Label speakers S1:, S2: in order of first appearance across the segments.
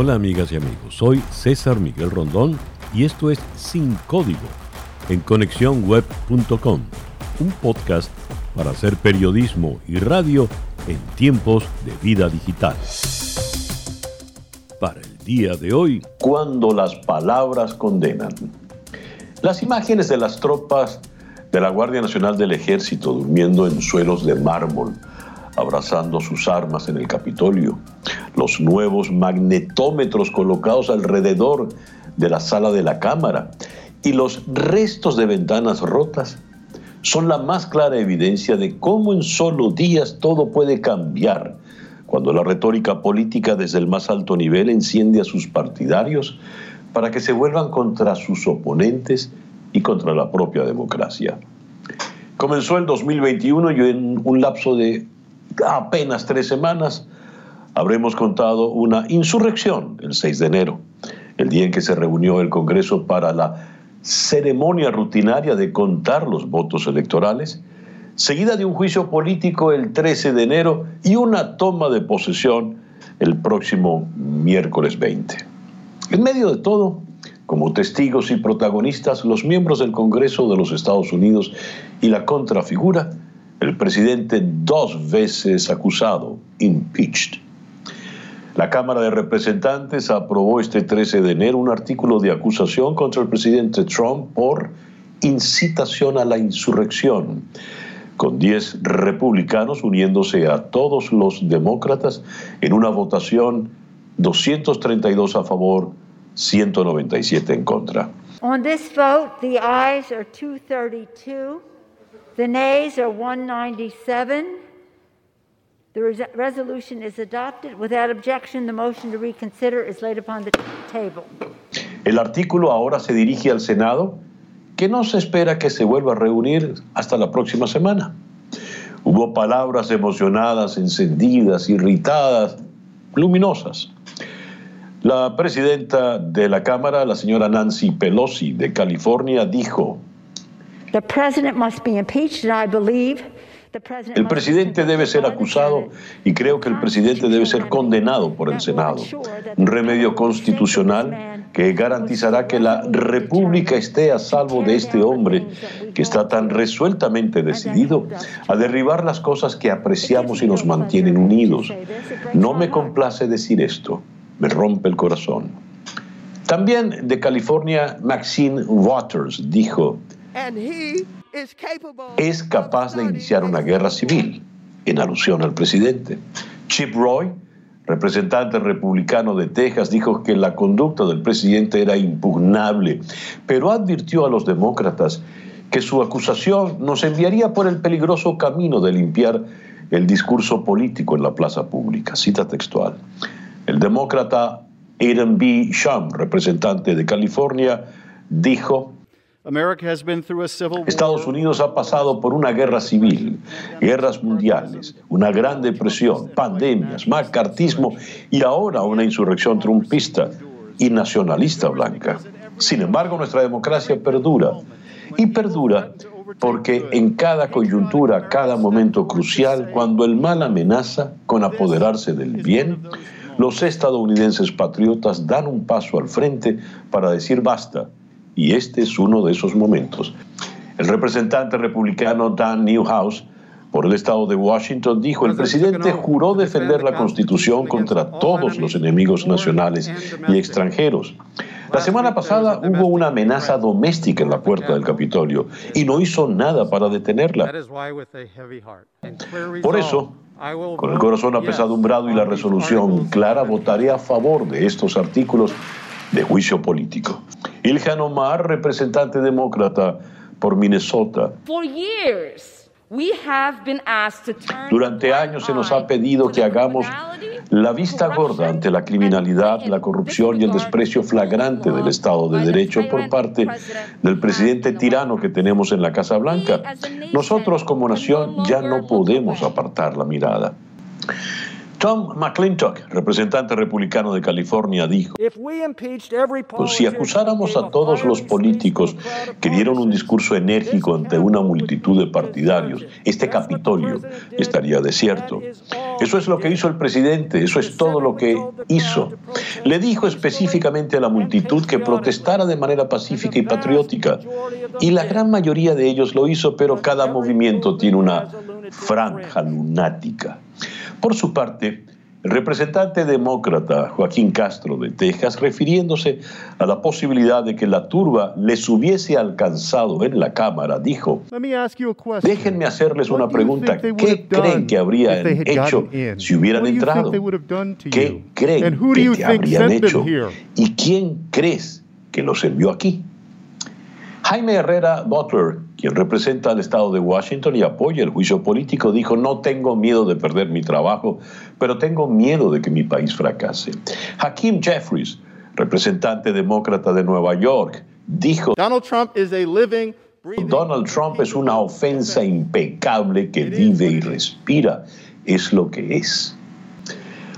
S1: Hola amigas y amigos, soy César Miguel Rondón y esto es Sin Código en conexiónweb.com, un podcast para hacer periodismo y radio en tiempos de vida digital. Para el día de hoy, cuando las palabras condenan. Las imágenes de las tropas de la Guardia Nacional del Ejército durmiendo en suelos de mármol, abrazando sus armas en el Capitolio, los nuevos magnetómetros colocados alrededor de la sala de la Cámara y los restos de ventanas rotas son la más clara evidencia de cómo en solo días todo puede cambiar cuando la retórica política desde el más alto nivel enciende a sus partidarios para que se vuelvan contra sus oponentes y contra la propia democracia. Comenzó el 2021 y en un lapso de apenas tres semanas habremos contado una insurrección el 6 de enero, el día en que se reunió el Congreso para la ceremonia rutinaria de contar los votos electorales, seguida de un juicio político el 13 de enero y una toma de posesión el próximo miércoles 20. En medio de todo, como testigos y protagonistas, los miembros del Congreso de los Estados Unidos y la contrafigura, el presidente dos veces acusado, impeached. La Cámara de Representantes aprobó este 13 de enero un artículo de acusación contra el presidente Trump por incitación a la insurrección, con 10 republicanos uniéndose a todos los demócratas en una votación 232 a favor, 197 en contra.
S2: On this vote, the ayes are 232, the nays are 197. The resolution is adopted. Without objection, the motion to reconsider is laid upon the table.
S1: El artículo ahora se dirige al Senado, que no se espera que se vuelva a reunir hasta la próxima semana. Hubo palabras emocionadas, encendidas, irritadas, luminosas. La presidenta de la Cámara, la señora Nancy Pelosi de California, dijo: el presidente debe ser acusado y creo que el presidente debe ser condenado por el Senado. Un remedio constitucional que garantizará que la República esté a salvo de este hombre que está tan resueltamente decidido a derribar las cosas que apreciamos y nos mantienen unidos. No me complace decir esto, me rompe el corazón. También de California, Maxine Waters dijo, es capaz de iniciar una guerra civil, en alusión al presidente. Chip Roy, representante republicano de Texas, dijo que la conducta del presidente era impugnable, pero advirtió a los demócratas que su acusación nos enviaría por el peligroso camino de limpiar el discurso político en la plaza pública. Cita textual. El demócrata Adam B. Shum, representante de California, dijo, Estados Unidos ha pasado por una guerra civil, guerras mundiales, una gran depresión, pandemias, macartismo y ahora una insurrección trumpista y nacionalista blanca. Sin embargo, nuestra democracia perdura y perdura porque en cada coyuntura, cada momento crucial, cuando el mal amenaza con apoderarse del bien, los estadounidenses patriotas dan un paso al frente para decir basta y este es uno de esos momentos. El representante republicano Dan Newhouse por el estado de Washington dijo, el presidente juró defender la Constitución contra todos los enemigos nacionales y extranjeros. La semana pasada hubo una amenaza doméstica en la puerta del Capitolio y no hizo nada para detenerla. Por eso, con el corazón apesadumbrado y la resolución clara, votaré a favor de estos artículos de juicio político. Ilhan Omar, representante demócrata por Minnesota. Durante años se nos ha pedido que hagamos la vista gorda ante la criminalidad, la corrupción y el desprecio flagrante del Estado de Derecho por parte del presidente tirano que tenemos en la Casa Blanca. Nosotros como nación ya no podemos apartar la mirada. Tom McClintock, representante republicano de California, dijo, pues si acusáramos a todos los políticos que dieron un discurso enérgico ante una multitud de partidarios, este Capitolio estaría desierto. Eso es lo que hizo el presidente, eso es todo lo que hizo. Le dijo específicamente a la multitud que protestara de manera pacífica y patriótica. Y la gran mayoría de ellos lo hizo, pero cada movimiento tiene una franja lunática. Por su parte, el representante demócrata Joaquín Castro de Texas, refiriéndose a la posibilidad de que la turba les hubiese alcanzado en la Cámara, dijo, déjenme hacerles una pregunta. ¿Qué creen que habrían hecho si hubieran entrado? ¿Qué creen que habrían hecho? ¿Y quién crees que los envió aquí? Jaime Herrera Butler, quien representa al Estado de Washington y apoya el juicio político, dijo, no tengo miedo de perder mi trabajo, pero tengo miedo de que mi país fracase. Hakeem Jeffries, representante demócrata de Nueva York, dijo, Donald Trump Donald Trump es una ofensa impecable que vive y respira. Es lo que es.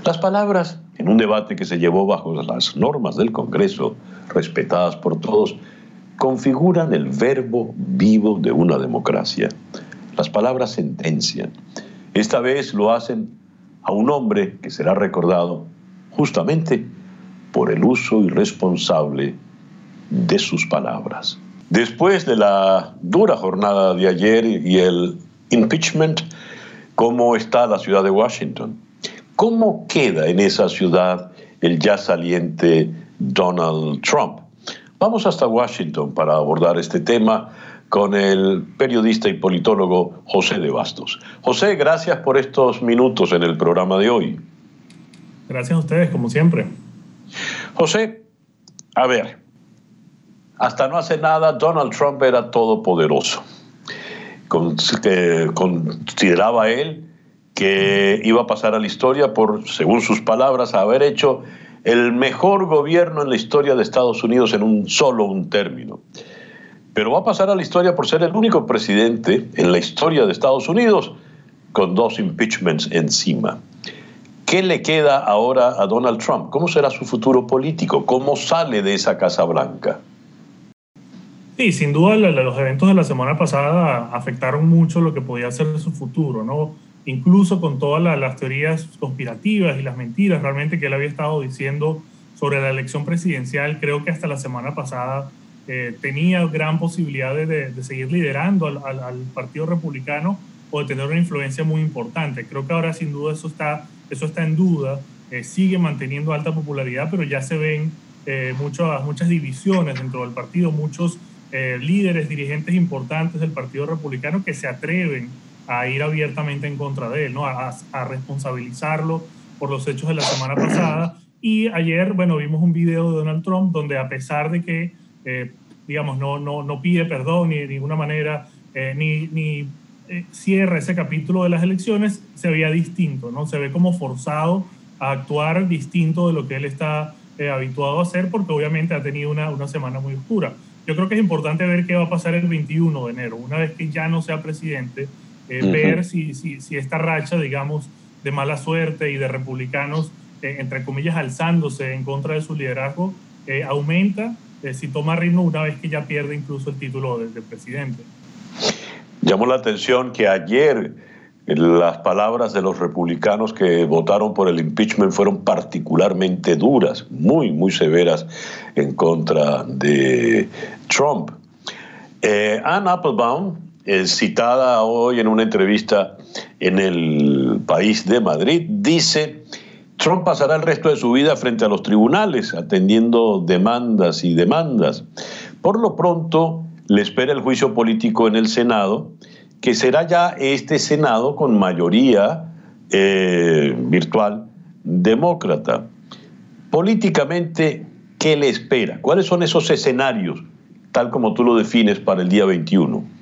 S1: Las palabras en un debate que se llevó bajo las normas del Congreso, respetadas por todos, configuran el verbo vivo de una democracia. Las palabras sentencian. Esta vez lo hacen a un hombre que será recordado justamente por el uso irresponsable de sus palabras. Después de la dura jornada de ayer y el impeachment, ¿cómo está la ciudad de Washington? ¿Cómo queda en esa ciudad el ya saliente Donald Trump? Vamos hasta Washington para abordar este tema con el periodista y politólogo José de Bastos. José, gracias por estos minutos en el programa de hoy.
S3: Gracias a ustedes, como siempre.
S1: José, a ver, hasta no hace nada Donald Trump era todopoderoso. consideraba él que iba a pasar a la historia por, según sus palabras, haber hecho el mejor gobierno en la historia de Estados Unidos en un solo un término. Pero va a pasar a la historia por ser el único presidente en la historia de Estados Unidos con dos impeachments encima. ¿Qué le queda ahora a Donald Trump? ¿Cómo será su futuro político? ¿Cómo sale de esa Casa Blanca?
S3: Sí, sin duda los eventos de la semana pasada afectaron mucho lo que podía ser su futuro, ¿no? Incluso con todas las teorías conspirativas y las mentiras realmente que él había estado diciendo sobre la elección presidencial, creo que hasta la semana pasada eh, tenía gran posibilidad de, seguir liderando al, Partido Republicano o de tener una influencia muy importante. Creo que ahora sin duda eso está, eso está en duda, eh, sigue manteniendo alta popularidad, pero ya se ven eh, muchas, muchas divisiones dentro del partido, muchos líderes, dirigentes importantes del Partido Republicano que se atreven a ir abiertamente en contra de él, ¿no? A, responsabilizarlo por los hechos de la semana pasada. Y ayer, bueno, vimos un video de Donald Trump donde a pesar de que, eh, digamos, no, no, no pide perdón ni de ninguna manera, eh, ni, ni eh, cierra ese capítulo de las elecciones, se veía distinto, ¿no? Se ve como forzado a actuar distinto de lo que él está habituado a hacer porque obviamente ha tenido una, una semana muy oscura. Yo creo que es importante ver qué va a pasar el 21 de enero, una vez que ya no sea presidente, eh, ver si, si, si, esta racha, digamos, de mala suerte y de republicanos, eh, entre comillas, alzándose en contra de su liderazgo, eh, aumenta, si toma ritmo una vez que ya pierde incluso el título de, de presidente.
S1: Llamó la atención que ayer las palabras de los republicanos que votaron por el impeachment fueron particularmente duras, muy, muy severas en contra de Trump. Ann Applebaum, eh, citada hoy en una entrevista en el país de Madrid, dice, Trump pasará el resto de su vida frente a los tribunales atendiendo demandas y demandas. Por lo pronto, le espera el juicio político en el Senado, que será ya este Senado con mayoría eh, virtual demócrata. Políticamente, ¿qué le espera? ¿Cuáles son esos escenarios, tal como tú lo defines, para el día 21?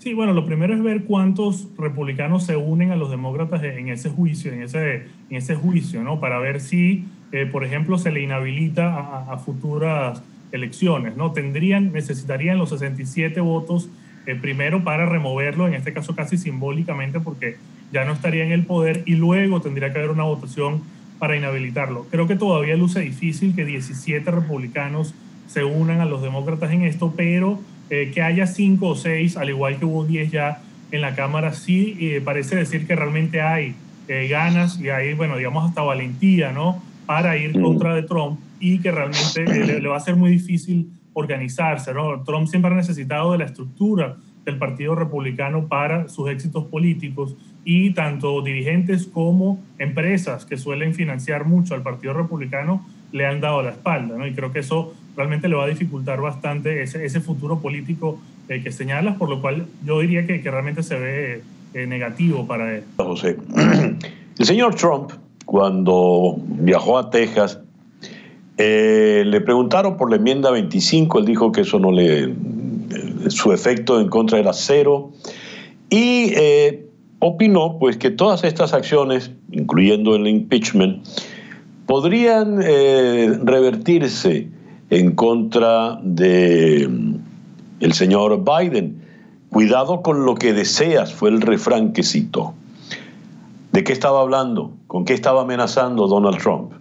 S3: Sí. bueno, lo primero es ver cuántos republicanos se unen a los demócratas en ese juicio, en ese, juicio, ¿no? Para ver si, eh, por ejemplo, se le inhabilita a, futuras elecciones, ¿no? Tendrían, necesitarían los 67 votos eh, primero para removerlo, en este caso casi simbólicamente, porque ya no estaría en el poder, y luego tendría que haber una votación para inhabilitarlo. Creo que todavía luce difícil que 17 republicanos se unan a los demócratas en esto, pero eh, que haya cinco o seis, al igual que hubo diez ya en la Cámara, sí eh, parece decir que realmente hay eh, ganas y hay, bueno, digamos, hasta valentía, ¿no? Para ir mm. contra de Trump y que realmente le, va a ser muy difícil organizarse, ¿no? Trump siempre ha necesitado de la estructura del Partido Republicano para sus éxitos políticos y tanto dirigentes como empresas que suelen financiar mucho al Partido Republicano le han dado la espalda, ¿no? Y creo que eso realmente le va a dificultar bastante ese, ese futuro político eh, que señalas, por lo cual yo diría que, que realmente se ve eh, negativo para él.
S1: José, el señor Trump, cuando viajó a Texas, eh, le preguntaron por la enmienda 25, él dijo que eso no le, su efecto en contra era cero, y opinó pues que todas estas acciones, incluyendo el impeachment, podrían revertirse en contra de mm, el señor Biden. Cuidado con lo que deseas, fue el refrán que citó. ¿De qué estaba hablando? ¿Con qué estaba amenazando Donald Trump?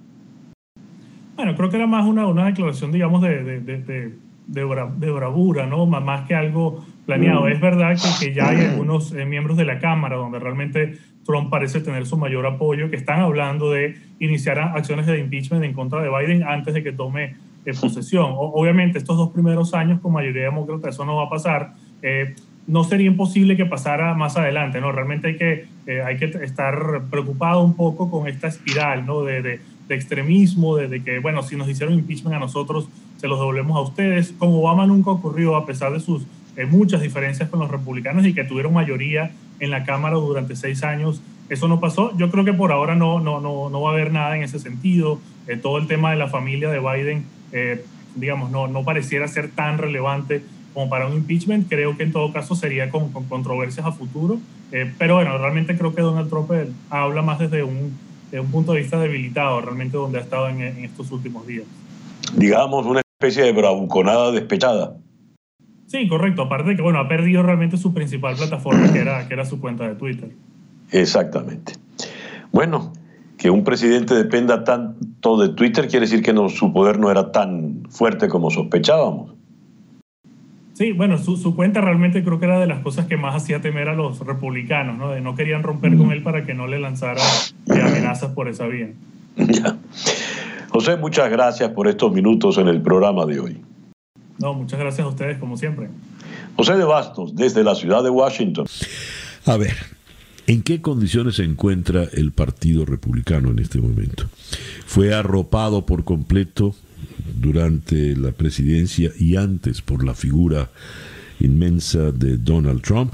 S3: Bueno, creo que era más una, una declaración, digamos, de, de, de, de, bravura, ¿no? Más que algo planeado. Mm. Es verdad que, que, ya hay algunos eh, miembros de la Cámara donde realmente Trump parece tener su mayor apoyo, que están hablando de iniciar acciones de impeachment en contra de Biden antes de que tome posesión. obviamente, estos dos primeros años con mayoría demócrata, eso no va a pasar. Eh, no sería imposible que pasara más adelante, ¿no? Realmente hay que, eh, hay que estar preocupado un poco con esta espiral, ¿no? De, de, extremismo, de, que, bueno, si nos hicieron impeachment a nosotros, se los devolvemos a ustedes. Con Obama nunca ocurrió, a pesar de sus eh, muchas diferencias con los republicanos y que tuvieron mayoría en la Cámara durante seis años. Eso no pasó. Yo creo que por ahora no, no, no, no va a haber nada en ese sentido. todo el tema de la familia de Biden eh, digamos, no, no pareciera ser tan relevante como para un impeachment. Creo que en todo caso sería con, controversias a futuro. Eh, pero bueno, realmente creo que Donald Trump eh, habla más desde un, un, punto de vista debilitado, realmente donde ha estado en, estos últimos días.
S1: Digamos, una especie de bravuconada despechada.
S3: Sí, correcto. Aparte de que, bueno, ha perdido realmente su principal plataforma, que era, que era su cuenta de Twitter.
S1: Exactamente. Bueno, que un presidente dependa tanto de Twitter quiere decir que no, su poder no era tan fuerte como sospechábamos.
S3: Sí, bueno, su, cuenta realmente creo que era de las cosas que más hacía temer a los republicanos, ¿no? De no querían romper con él para que no le lanzara amenazas por esa vía.
S1: Ya. José, muchas gracias por estos minutos en el programa de hoy.
S3: No, muchas gracias a ustedes, como siempre.
S1: José de Bastos, desde la ciudad de Washington.
S4: A ver, ¿En qué condiciones se encuentra el Partido Republicano en este momento? Fue arropado por completo durante la presidencia y antes por la figura inmensa de Donald Trump,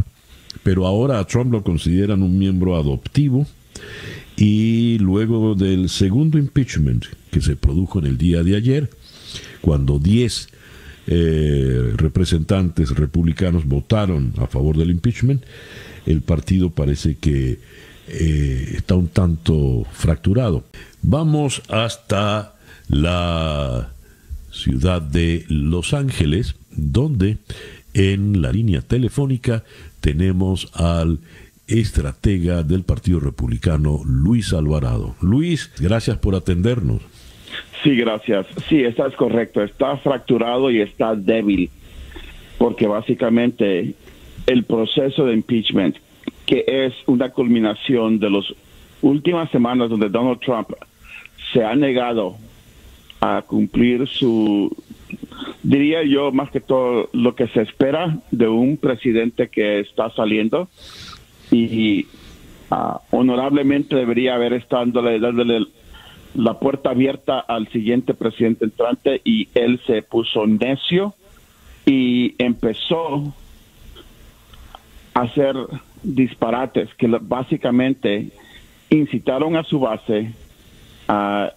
S4: pero ahora a Trump lo consideran un miembro adoptivo y luego del segundo impeachment que se produjo en el día de ayer, cuando 10 eh, representantes republicanos votaron a favor del impeachment, el partido parece que eh, está un tanto fracturado. Vamos hasta la ciudad de Los Ángeles, donde en la línea telefónica tenemos al estratega del Partido Republicano, Luis Alvarado. Luis, gracias por atendernos.
S5: Sí, gracias. Sí, estás correcto. Está fracturado y está débil, porque básicamente el proceso de impeachment, que es una culminación de las últimas semanas donde Donald Trump se ha negado a cumplir su, diría yo, más que todo lo que se espera de un presidente que está saliendo y ah, honorablemente debería haber estado dándole la puerta abierta al siguiente presidente entrante y él se puso necio y empezó hacer disparates que básicamente incitaron a su base, a,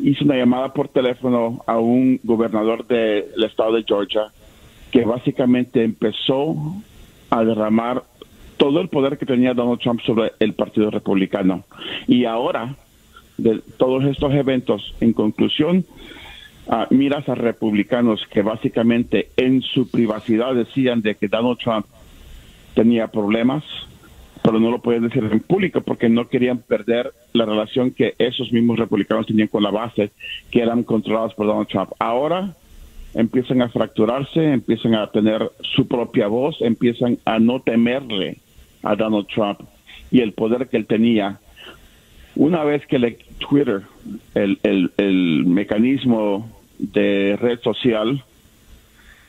S5: hizo una llamada por teléfono a un gobernador del estado de Georgia que básicamente empezó a derramar todo el poder que tenía Donald Trump sobre el Partido Republicano. Y ahora, de todos estos eventos, en conclusión, uh, miras a republicanos que básicamente en su privacidad decían de que Donald Trump tenía problemas, pero no lo podían decir en público porque no querían perder la relación que esos mismos republicanos tenían con la base, que eran controlados por Donald Trump. Ahora empiezan a fracturarse, empiezan a tener su propia voz, empiezan a no temerle a Donald Trump y el poder que él tenía Una vez que le, Twitter, el, el mecanismo de red social,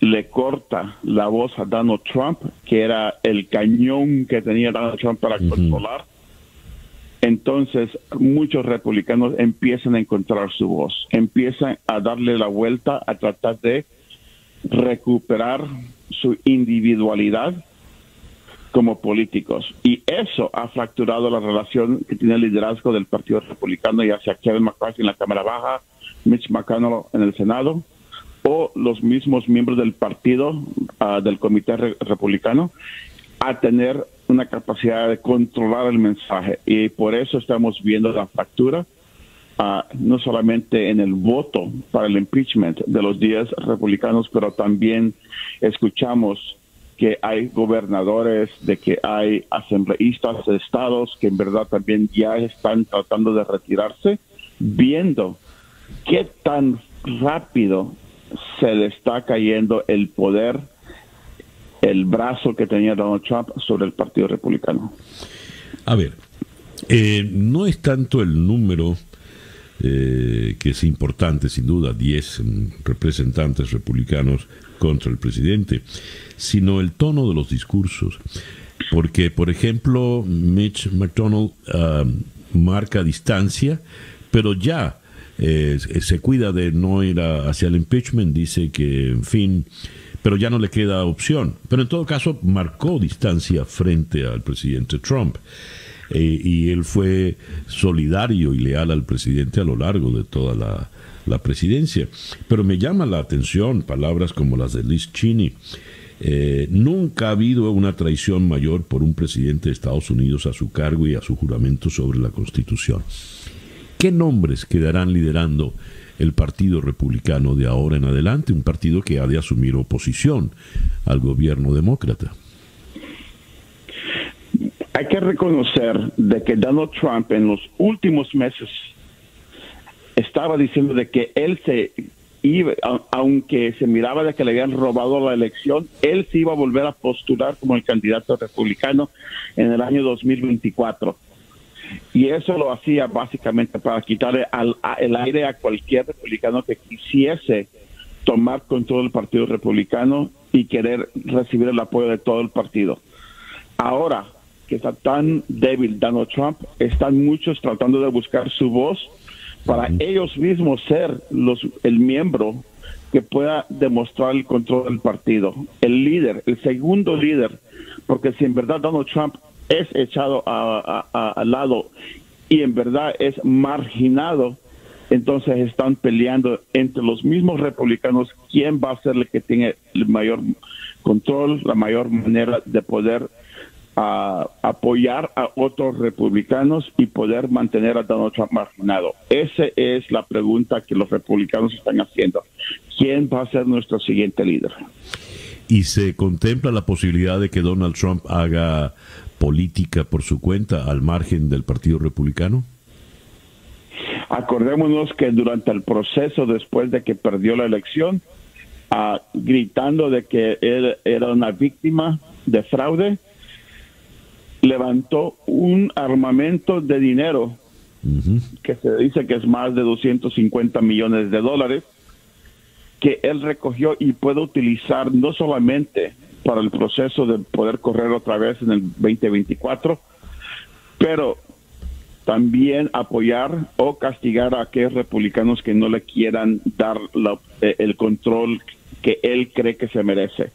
S5: le corta la voz a Donald Trump, que era el cañón que tenía Donald Trump para controlar, entonces muchos republicanos empiezan a encontrar su voz, empiezan a darle la vuelta, a tratar de recuperar su individualidad como políticos. Y eso ha fracturado la relación que tiene el liderazgo del Partido Republicano, ya sea Kevin McCarthy en la Cámara Baja, Mitch McConnell en el Senado, o los mismos miembros del partido, ah, del Comité Republicano, a tener una capacidad de controlar el mensaje. Y por eso estamos viendo la fractura, ah, no solamente en el voto para el impeachment de los 10 republicanos, pero también escuchamos que hay gobernadores, de que hay asambleístas de estados que en verdad también ya están tratando de retirarse, viendo qué tan rápido se le está cayendo el poder, el brazo que tenía Donald Trump sobre el Partido Republicano.
S1: A ver, eh, no es tanto el número eh, que es importante, sin duda, 10 representantes republicanos contra el presidente, sino el tono de los discursos. Porque, por ejemplo, Mitch McDonald ah, marca distancia, pero ya eh, se cuida de no ir hacia el impeachment, dice que, en fin, pero ya no le queda opción. Pero en todo caso, marcó distancia frente al presidente Trump. Eh, y él fue solidario y leal al presidente a lo largo de toda la, presidencia. Pero me llama la atención palabras como las de Liz Cheney. Eh, nunca ha habido una traición mayor por un presidente de Estados Unidos a su cargo y a su juramento sobre la Constitución. ¿Qué nombres quedarán liderando el Partido Republicano de ahora en adelante? Un partido que ha de asumir oposición al gobierno demócrata.
S5: Hay que reconocer de que Donald Trump en los últimos meses estaba diciendo de que él se iba, aunque se miraba de que le habían robado la elección, él se iba a volver a postular como el candidato republicano en el año 2024 y eso lo hacía básicamente para quitarle el aire a cualquier republicano que quisiese tomar control del Partido Republicano y querer recibir el apoyo de todo el partido. Ahora que está tan débil Donald Trump, están muchos tratando de buscar su voz para ellos mismos ser los el miembro que pueda demostrar el control del partido, el líder, el segundo líder, porque si en verdad Donald Trump es echado al lado y en verdad es marginado, entonces están peleando entre los mismos republicanos quién va a ser el que tiene el mayor control, la mayor manera de poder apoyar a otros republicanos y poder mantener a Donald Trump marginado. Esa es la pregunta que los republicanos están haciendo. ¿Quién va a ser nuestro siguiente líder?
S1: ¿Y se contempla la posibilidad de que Donald Trump haga política por su cuenta al margen del Partido Republicano?
S5: Acordémonos que durante el proceso después de que perdió la elección, ah, gritando de que él era una víctima de fraude, levantó un armamento de dinero que se dice que es más de 250 millones de dólares que él recogió y puede utilizar no solamente para el proceso de poder correr otra vez en el 2024, pero también apoyar o castigar a aquellos republicanos que no le quieran dar eh, el control que él cree que se merece.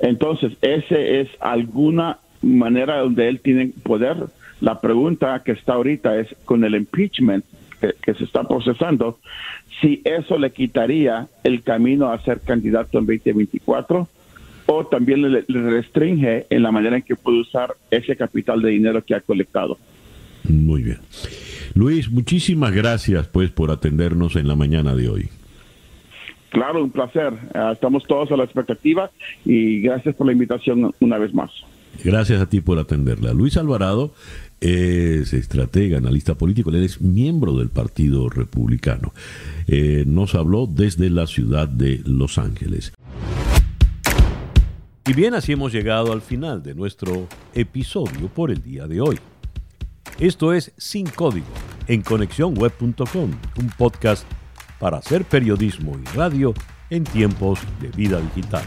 S5: Entonces, ese es alguna manera donde él tiene poder. La pregunta que está ahorita es con el impeachment que, que, se está procesando, si eso le quitaría el camino a ser candidato en 2024 o también le, restringe en la manera en que puede usar ese capital de dinero que ha colectado.
S1: Muy bien. Luis, muchísimas gracias pues por atendernos en la mañana de hoy.
S5: Claro, un placer. Ah, estamos todos a la expectativa y gracias por la invitación una vez más.
S1: Gracias a ti por atenderla. Luis Alvarado es estratega, analista político, él es miembro del Partido Republicano. Eh, nos habló desde la ciudad de Los Ángeles. Y bien, así hemos llegado al final de nuestro episodio por el día de hoy. Esto es Sin Código en conexiónweb.com, un podcast para hacer periodismo y radio en tiempos de vida digital.